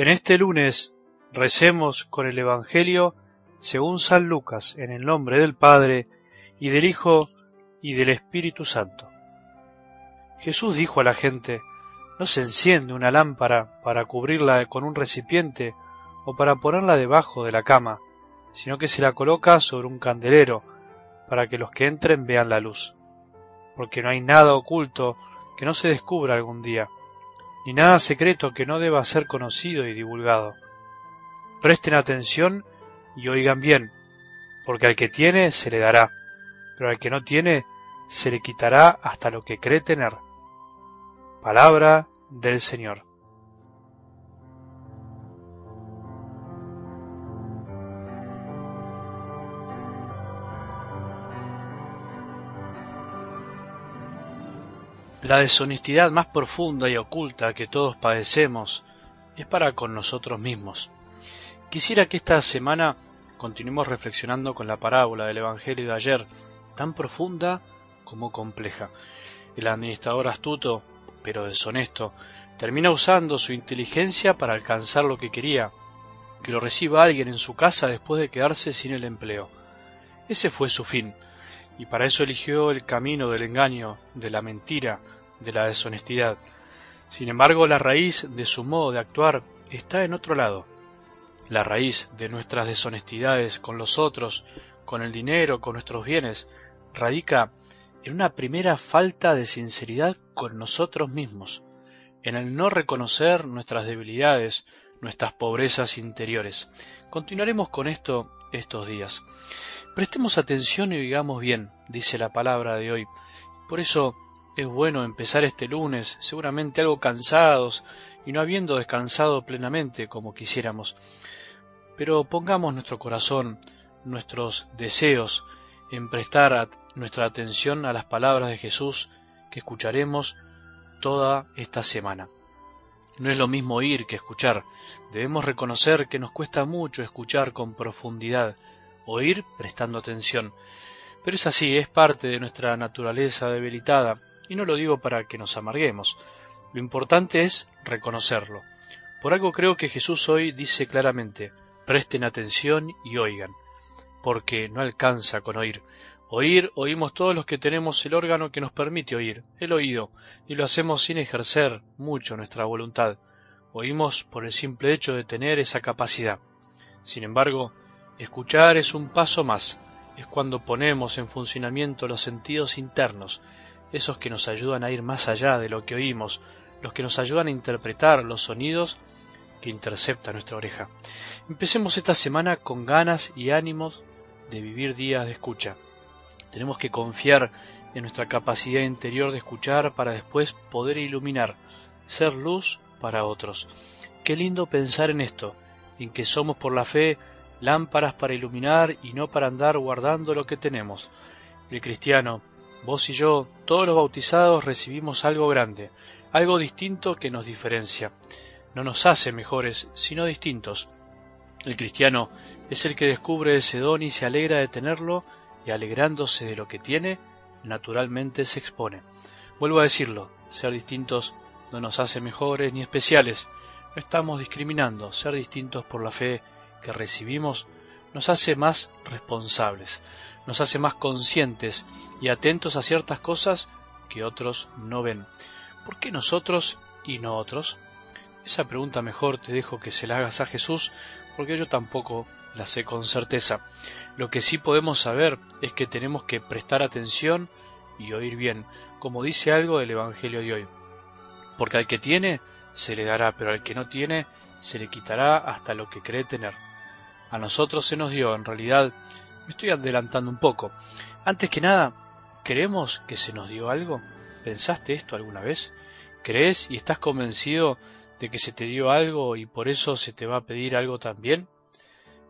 En este lunes recemos con el Evangelio según San Lucas, en el nombre del Padre, y del Hijo, y del Espíritu Santo. Jesús dijo a la gente, no se enciende una lámpara para cubrirla con un recipiente o para ponerla debajo de la cama, sino que se la coloca sobre un candelero, para que los que entren vean la luz. Porque no hay nada oculto que no se descubra algún día, ni nada secreto que no deba ser conocido y divulgado. Presten atención y oigan bien, porque al que tiene se le dará, pero al que no tiene se le quitará hasta lo que cree tener. Palabra del Señor. La deshonestidad más profunda y oculta que todos padecemos es para con nosotros mismos. Quisiera que esta semana continuemos reflexionando con la parábola del Evangelio de ayer, tan profunda como compleja. El administrador astuto, pero deshonesto, termina usando su inteligencia para alcanzar lo que quería, que lo reciba alguien en su casa después de quedarse sin el empleo. Ese fue su fin y para eso eligió el camino del engaño, de la mentira, de la deshonestidad. Sin embargo, la raíz de su modo de actuar está en otro lado. La raíz de nuestras deshonestidades con los otros, con el dinero, con nuestros bienes, radica en una primera falta de sinceridad con nosotros mismos, en el no reconocer nuestras debilidades, nuestras pobrezas interiores. Continuaremos con esto estos días. Prestemos atención y oigamos bien, dice la palabra de hoy. Por eso es bueno empezar este lunes, seguramente algo cansados y no habiendo descansado plenamente como quisiéramos. Pero pongamos nuestro corazón, nuestros deseos, en prestar nuestra atención a las palabras de Jesús que escucharemos toda esta semana. No es lo mismo oír que escuchar. Debemos reconocer que nos cuesta mucho escuchar con profundidad, oír prestando atención. Pero es así, es parte de nuestra naturaleza debilitada, y no lo digo para que nos amarguemos. Lo importante es reconocerlo. Por algo creo que Jesús hoy dice claramente, presten atención y oigan, porque no alcanza con oír. Oír, oímos todos los que tenemos el órgano que nos permite oír, el oído, y lo hacemos sin ejercer mucho nuestra voluntad. Oímos por el simple hecho de tener esa capacidad. Sin embargo, Escuchar es un paso más, es cuando ponemos en funcionamiento los sentidos internos, esos que nos ayudan a ir más allá de lo que oímos, los que nos ayudan a interpretar los sonidos que intercepta nuestra oreja. Empecemos esta semana con ganas y ánimos de vivir días de escucha. Tenemos que confiar en nuestra capacidad interior de escuchar para después poder iluminar, ser luz para otros. Qué lindo pensar en esto, en que somos por la fe lámparas para iluminar y no para andar guardando lo que tenemos. El cristiano, vos y yo, todos los bautizados recibimos algo grande, algo distinto que nos diferencia. No nos hace mejores, sino distintos. El cristiano es el que descubre ese don y se alegra de tenerlo, y alegrándose de lo que tiene, naturalmente se expone. Vuelvo a decirlo, ser distintos no nos hace mejores ni especiales. No estamos discriminando, ser distintos por la fe que recibimos nos hace más responsables, nos hace más conscientes y atentos a ciertas cosas que otros no ven. ¿Por qué nosotros y no otros? Esa pregunta mejor te dejo que se la hagas a Jesús, porque yo tampoco la sé con certeza. Lo que sí podemos saber es que tenemos que prestar atención y oír bien, como dice algo del Evangelio de hoy. Porque al que tiene, se le dará, pero al que no tiene, se le quitará hasta lo que cree tener a nosotros se nos dio, en realidad, me estoy adelantando un poco. Antes que nada, ¿creemos que se nos dio algo? ¿Pensaste esto alguna vez? ¿Crees y estás convencido de que se te dio algo y por eso se te va a pedir algo también?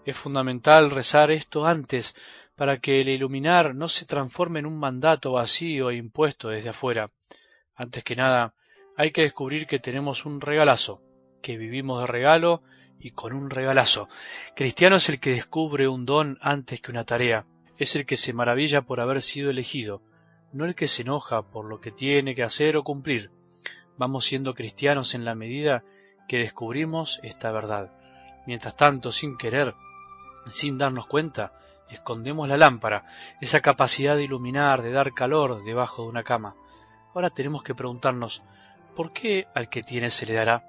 Es fundamental rezar esto antes para que el iluminar no se transforme en un mandato vacío e impuesto desde afuera. Antes que nada, hay que descubrir que tenemos un regalazo, que vivimos de regalo y con un regalazo. Cristiano es el que descubre un don antes que una tarea, es el que se maravilla por haber sido elegido, no el que se enoja por lo que tiene que hacer o cumplir. Vamos siendo cristianos en la medida que descubrimos esta verdad. Mientras tanto, sin querer, sin darnos cuenta, escondemos la lámpara, esa capacidad de iluminar, de dar calor debajo de una cama. Ahora tenemos que preguntarnos, ¿por qué al que tiene se le dará?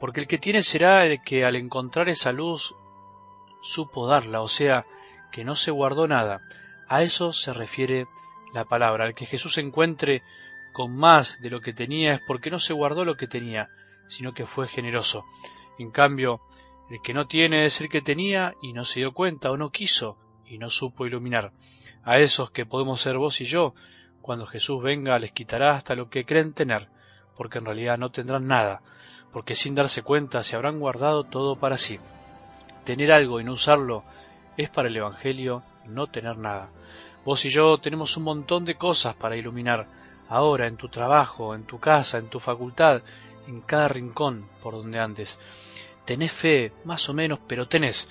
Porque el que tiene será el que al encontrar esa luz supo darla, o sea, que no se guardó nada. A eso se refiere la palabra. Al que Jesús encuentre con más de lo que tenía es porque no se guardó lo que tenía, sino que fue generoso. En cambio, el que no tiene es el que tenía y no se dio cuenta o no quiso y no supo iluminar. A esos que podemos ser vos y yo, cuando Jesús venga les quitará hasta lo que creen tener, porque en realidad no tendrán nada, porque sin darse cuenta se habrán guardado todo para sí. Tener algo y no usarlo es para el Evangelio no tener nada. Vos y yo tenemos un montón de cosas para iluminar, ahora en tu trabajo, en tu casa, en tu facultad, en cada rincón por donde andes. Tenés fe, más o menos, pero tenés.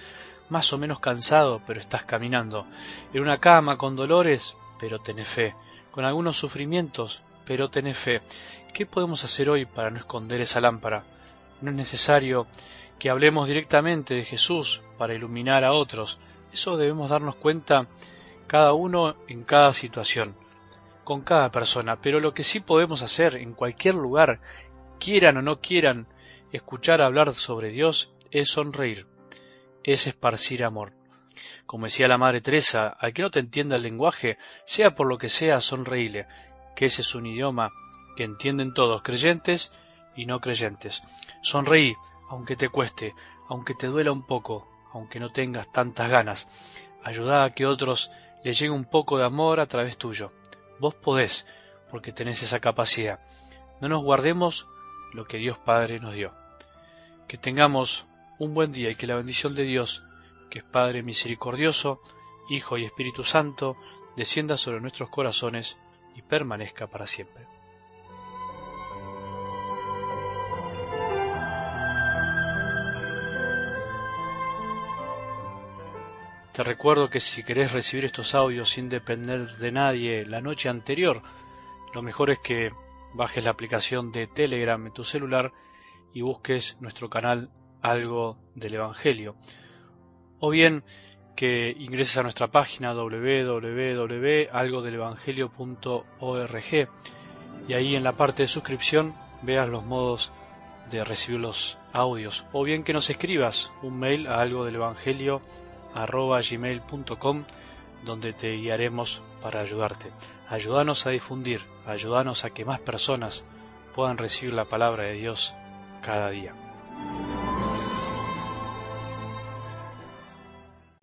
Más o menos cansado, pero estás caminando. En una cama con dolores, pero tenés fe. Con algunos sufrimientos, pero tenés fe. ¿Qué podemos hacer hoy para no esconder esa lámpara? No es necesario que hablemos directamente de Jesús para iluminar a otros. Eso debemos darnos cuenta cada uno en cada situación, con cada persona. Pero lo que sí podemos hacer en cualquier lugar, quieran o no quieran escuchar hablar sobre Dios, es sonreír, es esparcir amor. Como decía la Madre Teresa, al que no te entienda el lenguaje, sea por lo que sea, sonreíle, que ese es un idioma que entienden todos, creyentes y no creyentes. Sonreí, aunque te cueste, aunque te duela un poco, aunque no tengas tantas ganas. Ayuda a que otros le llegue un poco de amor a través tuyo. Vos podés, porque tenés esa capacidad. No nos guardemos lo que Dios Padre nos dio. Que tengamos un buen día y que la bendición de Dios, que es Padre misericordioso, Hijo y Espíritu Santo, descienda sobre nuestros corazones y permanezca para siempre. Te recuerdo que si querés recibir estos audios sin depender de nadie la noche anterior, lo mejor es que bajes la aplicación de Telegram en tu celular y busques nuestro canal Algo del Evangelio. O bien que ingreses a nuestra página www.algodelevangelio.org y ahí en la parte de suscripción veas los modos de recibir los audios. O bien que nos escribas un mail a algo del Evangelio gmail.com donde te guiaremos para ayudarte. Ayúdanos a difundir, ayúdanos a que más personas puedan recibir la palabra de Dios cada día.